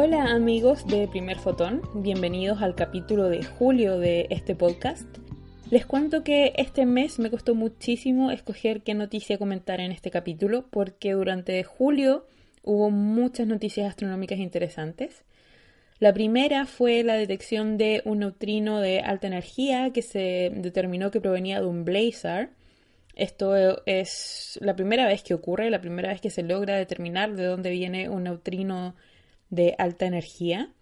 Hola amigos de Primer Fotón, bienvenidos al capítulo de julio de este podcast. Les cuento que este mes me costó muchísimo escoger qué noticia comentar en este capítulo porque durante julio hubo muchas noticias astronómicas interesantes. La primera fue la detección de un neutrino de alta energía que se determinó que provenía de un blazar. Esto es la primera vez que ocurre, la primera vez que se logra determinar de dónde viene un neutrino de alta energía.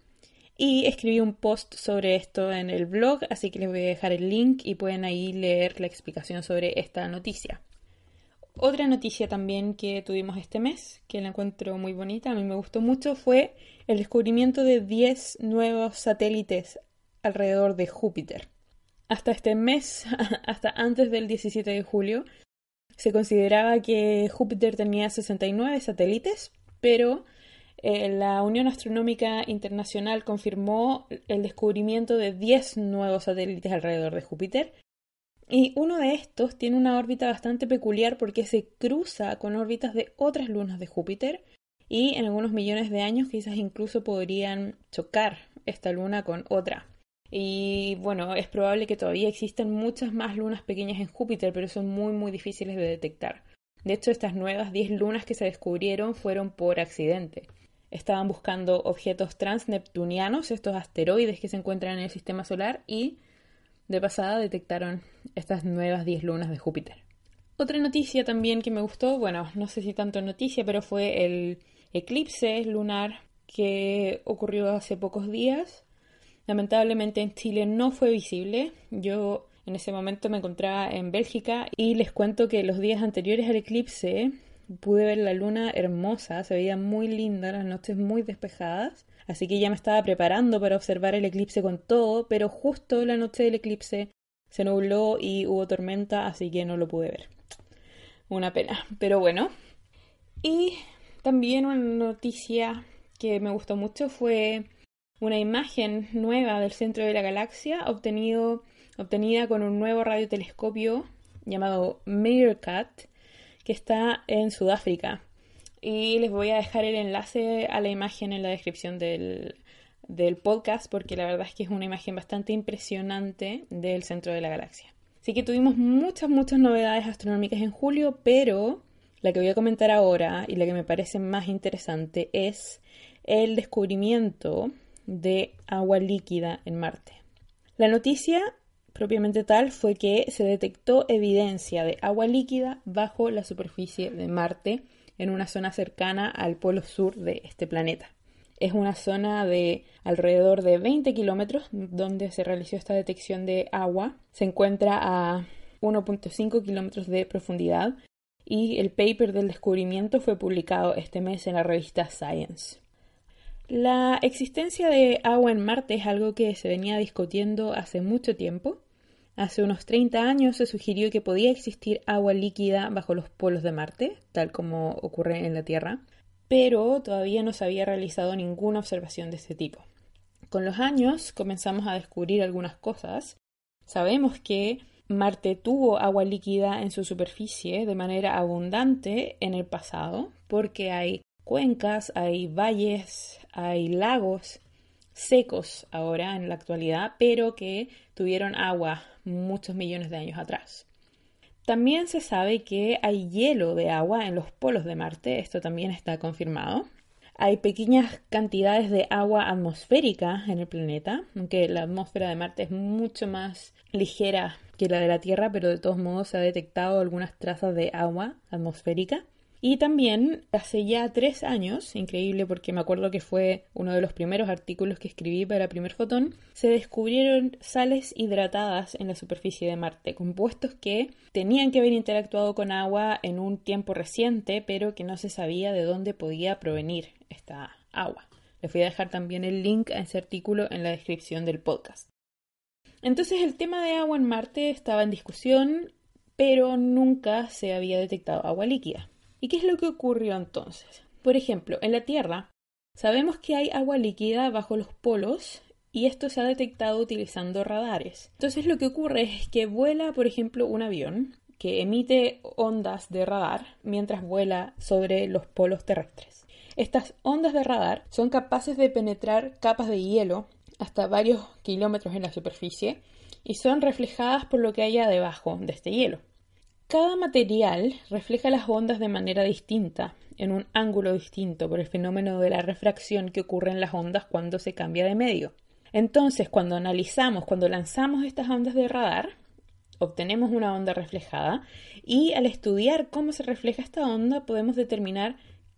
Y escribí un post sobre esto en el blog, así que les voy a dejar el link y pueden ahí leer la explicación sobre esta noticia. Otra noticia también que tuvimos este mes, que la encuentro muy bonita, a mí me gustó mucho, fue el descubrimiento de 10 nuevos satélites alrededor de Júpiter. Hasta este mes, hasta antes del 17 de julio, se consideraba que Júpiter tenía 69 satélites, pero eh, la Unión Astronómica Internacional confirmó el descubrimiento de 10 nuevos satélites alrededor de Júpiter y uno de estos tiene una órbita bastante peculiar porque se cruza con órbitas de otras lunas de Júpiter y en algunos millones de años quizás incluso podrían chocar esta luna con otra. Y bueno, es probable que todavía existan muchas más lunas pequeñas en Júpiter, pero son muy muy difíciles de detectar. De hecho, estas nuevas 10 lunas que se descubrieron fueron por accidente. Estaban buscando objetos transneptunianos, estos asteroides que se encuentran en el sistema solar, y de pasada detectaron estas nuevas 10 lunas de Júpiter. Otra noticia también que me gustó, bueno, no sé si tanto noticia, pero fue el eclipse lunar que ocurrió hace pocos días. Lamentablemente en Chile no fue visible. Yo en ese momento me encontraba en Bélgica y les cuento que los días anteriores al eclipse pude ver la luna hermosa, se veía muy linda, las noches muy despejadas. Así que ya me estaba preparando para observar el eclipse con todo, pero justo la noche del eclipse se nubló y hubo tormenta, así que no lo pude ver. Una pena, pero bueno. Y también una noticia que me gustó mucho fue una imagen nueva del centro de la galaxia obtenido, obtenida con un nuevo radiotelescopio llamado Meerkat que está en Sudáfrica. Y les voy a dejar el enlace a la imagen en la descripción del, del podcast porque la verdad es que es una imagen bastante impresionante del centro de la galaxia. Así que tuvimos muchas, muchas novedades astronómicas en julio, pero la que voy a comentar ahora y la que me parece más interesante es el descubrimiento de agua líquida en Marte. La noticia propiamente tal fue que se detectó evidencia de agua líquida bajo la superficie de Marte en una zona cercana al polo sur de este planeta. Es una zona de alrededor de 20 kilómetros donde se realizó esta detección de agua. Se encuentra a 1.5 kilómetros de profundidad y el paper del descubrimiento fue publicado este mes en la revista Science. La existencia de agua en Marte es algo que se venía discutiendo hace mucho tiempo Hace unos 30 años se sugirió que podía existir agua líquida bajo los polos de Marte, tal como ocurre en la Tierra, pero todavía no se había realizado ninguna observación de este tipo. Con los años comenzamos a descubrir algunas cosas. Sabemos que Marte tuvo agua líquida en su superficie de manera abundante en el pasado, porque hay cuencas, hay valles, hay lagos secos ahora en la actualidad, pero que tuvieron agua muchos millones de años atrás. También se sabe que hay hielo de agua en los polos de Marte, esto también está confirmado. Hay pequeñas cantidades de agua atmosférica en el planeta, aunque la atmósfera de Marte es mucho más ligera que la de la Tierra, pero de todos modos se ha detectado algunas trazas de agua atmosférica. Y también hace ya tres años, increíble porque me acuerdo que fue uno de los primeros artículos que escribí para Primer Fotón, se descubrieron sales hidratadas en la superficie de Marte, compuestos que tenían que haber interactuado con agua en un tiempo reciente, pero que no se sabía de dónde podía provenir esta agua. Les voy a dejar también el link a ese artículo en la descripción del podcast. Entonces el tema de agua en Marte estaba en discusión, pero nunca se había detectado agua líquida. ¿Y qué es lo que ocurrió entonces? Por ejemplo, en la Tierra sabemos que hay agua líquida bajo los polos y esto se ha detectado utilizando radares. Entonces lo que ocurre es que vuela, por ejemplo, un avión que emite ondas de radar mientras vuela sobre los polos terrestres. Estas ondas de radar son capaces de penetrar capas de hielo hasta varios kilómetros en la superficie y son reflejadas por lo que haya debajo de este hielo. Cada material refleja las ondas de manera distinta, en un ángulo distinto, por el fenómeno de la refracción que ocurre en las ondas cuando se cambia de medio. Entonces, cuando analizamos, cuando lanzamos estas ondas de radar, obtenemos una onda reflejada y al estudiar cómo se refleja esta onda podemos determinar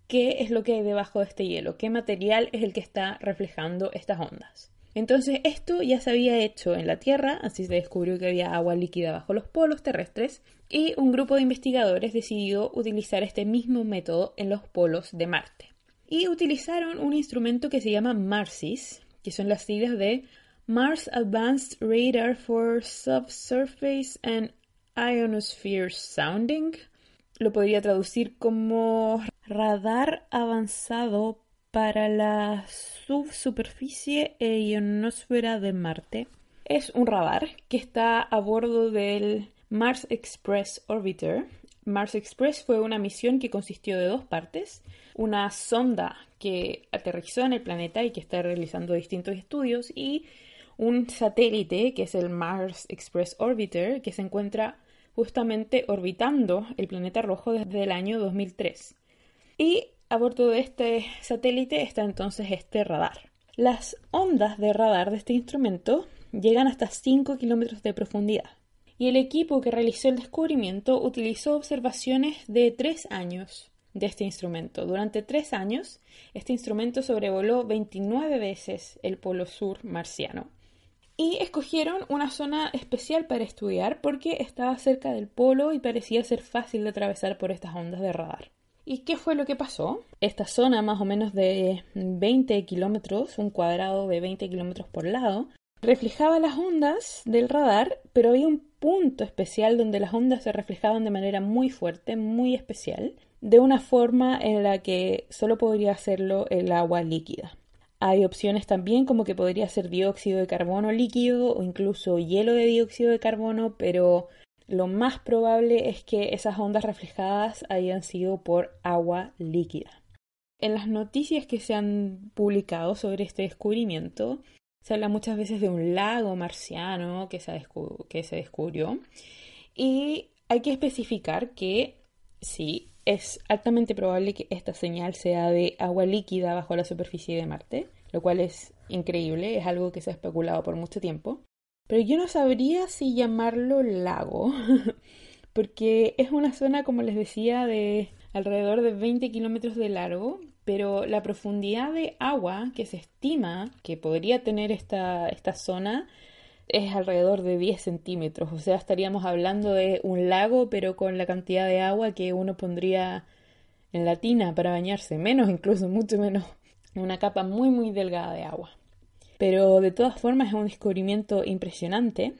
qué es lo que hay debajo de este hielo, qué material es el que está reflejando estas ondas. Entonces esto ya se había hecho en la Tierra, así se descubrió que había agua líquida bajo los polos terrestres y un grupo de investigadores decidió utilizar este mismo método en los polos de Marte. Y utilizaron un instrumento que se llama MARSIS, que son las siglas de Mars Advanced Radar for Subsurface and Ionosphere Sounding. Lo podría traducir como radar avanzado para la subsuperficie e ionosfera de Marte. Es un radar que está a bordo del Mars Express Orbiter. Mars Express fue una misión que consistió de dos partes. Una sonda que aterrizó en el planeta y que está realizando distintos estudios y un satélite que es el Mars Express Orbiter que se encuentra justamente orbitando el planeta rojo desde el año 2003. Y a bordo de este satélite está entonces este radar. Las ondas de radar de este instrumento llegan hasta 5 kilómetros de profundidad. Y el equipo que realizó el descubrimiento utilizó observaciones de 3 años de este instrumento. Durante 3 años, este instrumento sobrevoló 29 veces el polo sur marciano y escogieron una zona especial para estudiar porque estaba cerca del polo y parecía ser fácil de atravesar por estas ondas de radar. ¿Y qué fue lo que pasó? Esta zona, más o menos de 20 kilómetros, un cuadrado de 20 kilómetros por lado, reflejaba las ondas del radar, pero había un punto especial donde las ondas se reflejaban de manera muy fuerte, muy especial, de una forma en la que solo podría hacerlo el agua líquida. Hay opciones también como que podría ser dióxido de carbono líquido o incluso hielo de dióxido de carbono, pero lo más probable es que esas ondas reflejadas hayan sido por agua líquida. En las noticias que se han publicado sobre este descubrimiento, se habla muchas veces de un lago marciano que se, descubrió y hay que especificar que sí, es altamente probable que esta señal sea de agua líquida bajo la superficie de Marte, lo cual es increíble, es algo que se ha especulado por mucho tiempo. Pero yo no sabría si llamarlo lago, porque es una zona, como les decía, de alrededor de 20 kilómetros de largo, pero la profundidad de agua que se estima que podría tener esta, esta zona es alrededor de 10 centímetros. O sea, estaríamos hablando de un lago, pero con la cantidad de agua que uno pondría en la tina para bañarse. Menos, incluso, mucho menos. Una capa muy, muy delgada de agua. Pero de todas formas es un descubrimiento impresionante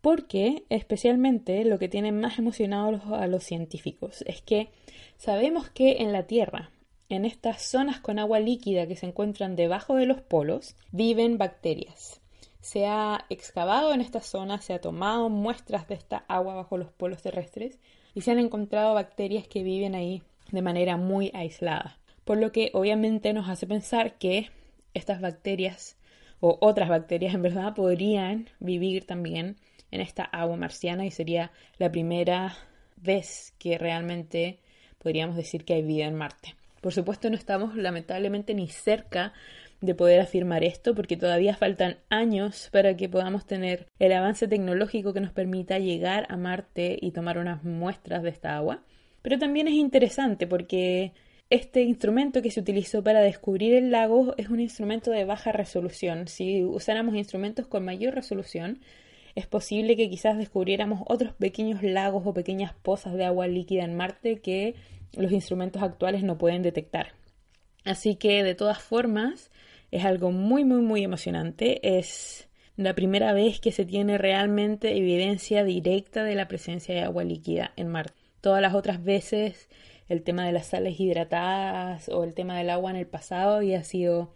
porque especialmente lo que tiene más emocionados a los científicos es que sabemos que en la Tierra, en estas zonas con agua líquida que se encuentran debajo de los polos, viven bacterias se ha excavado en esta zona, se ha tomado muestras de esta agua bajo los polos terrestres y se han encontrado bacterias que viven ahí de manera muy aislada. Por lo que obviamente nos hace pensar que estas bacterias o otras bacterias en verdad podrían vivir también en esta agua marciana y sería la primera vez que realmente podríamos decir que hay vida en Marte. Por supuesto no estamos lamentablemente ni cerca de poder afirmar esto porque todavía faltan años para que podamos tener el avance tecnológico que nos permita llegar a Marte y tomar unas muestras de esta agua. Pero también es interesante porque este instrumento que se utilizó para descubrir el lago es un instrumento de baja resolución. Si usáramos instrumentos con mayor resolución, es posible que quizás descubriéramos otros pequeños lagos o pequeñas pozas de agua líquida en Marte que los instrumentos actuales no pueden detectar. Así que, de todas formas, es algo muy, muy, muy emocionante. Es la primera vez que se tiene realmente evidencia directa de la presencia de agua líquida en Marte. Todas las otras veces el tema de las sales hidratadas o el tema del agua en el pasado había sido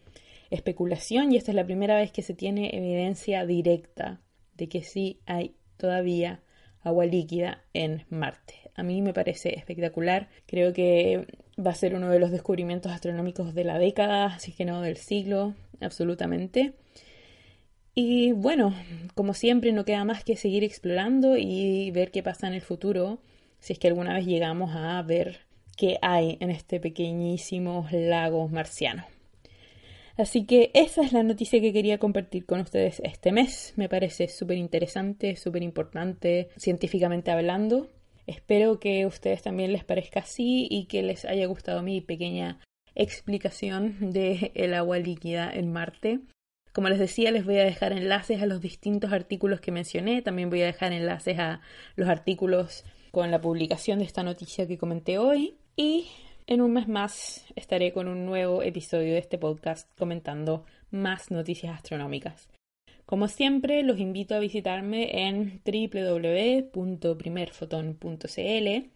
especulación y esta es la primera vez que se tiene evidencia directa de que sí hay todavía agua líquida en Marte. A mí me parece espectacular. Creo que va a ser uno de los descubrimientos astronómicos de la década, así que no del siglo, absolutamente. Y bueno, como siempre, no queda más que seguir explorando y ver qué pasa en el futuro, si es que alguna vez llegamos a ver qué hay en este pequeñísimo lago marciano. Así que esa es la noticia que quería compartir con ustedes este mes. Me parece súper interesante, súper importante, científicamente hablando. Espero que a ustedes también les parezca así y que les haya gustado mi pequeña explicación del el agua líquida en Marte. Como les decía, les voy a dejar enlaces a los distintos artículos que mencioné. También voy a dejar enlaces a los artículos con la publicación de esta noticia que comenté hoy. Y en un mes más estaré con un nuevo episodio de este podcast comentando más noticias astronómicas. Como siempre, los invito a visitarme en www.primerfoton.cl,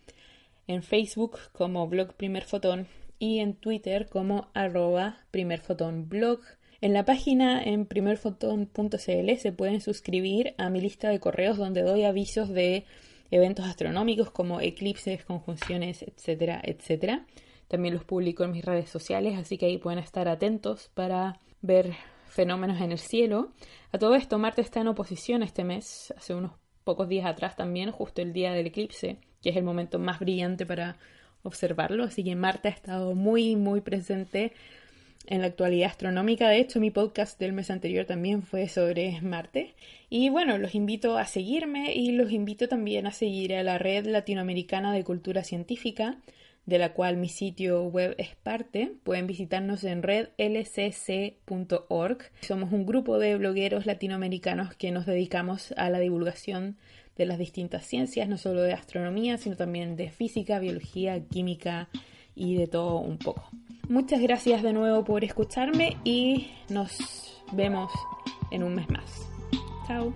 en Facebook como blog Primerfoton y en Twitter como arroba primerfotonblog. En la página en primerfoton.cl se pueden suscribir a mi lista de correos donde doy avisos de eventos astronómicos como eclipses, conjunciones, etcétera, etcétera. También los publico en mis redes sociales, así que ahí pueden estar atentos para ver fenómenos en el cielo. A todo esto, Marte está en oposición este mes, hace unos pocos días atrás también, justo el día del eclipse, que es el momento más brillante para observarlo, así que Marte ha estado muy, muy presente en la actualidad astronómica. De hecho, mi podcast del mes anterior también fue sobre Marte. Y bueno, los invito a seguirme y los invito también a seguir a la Red Latinoamericana de Cultura Científica, de la cual mi sitio web es parte. Pueden visitarnos en redlcc.org. Somos un grupo de blogueros latinoamericanos que nos dedicamos a la divulgación de las distintas ciencias, no solo de astronomía, sino también de física, biología, química y de todo un poco. Muchas gracias de nuevo por escucharme y nos vemos en un mes más. Chao.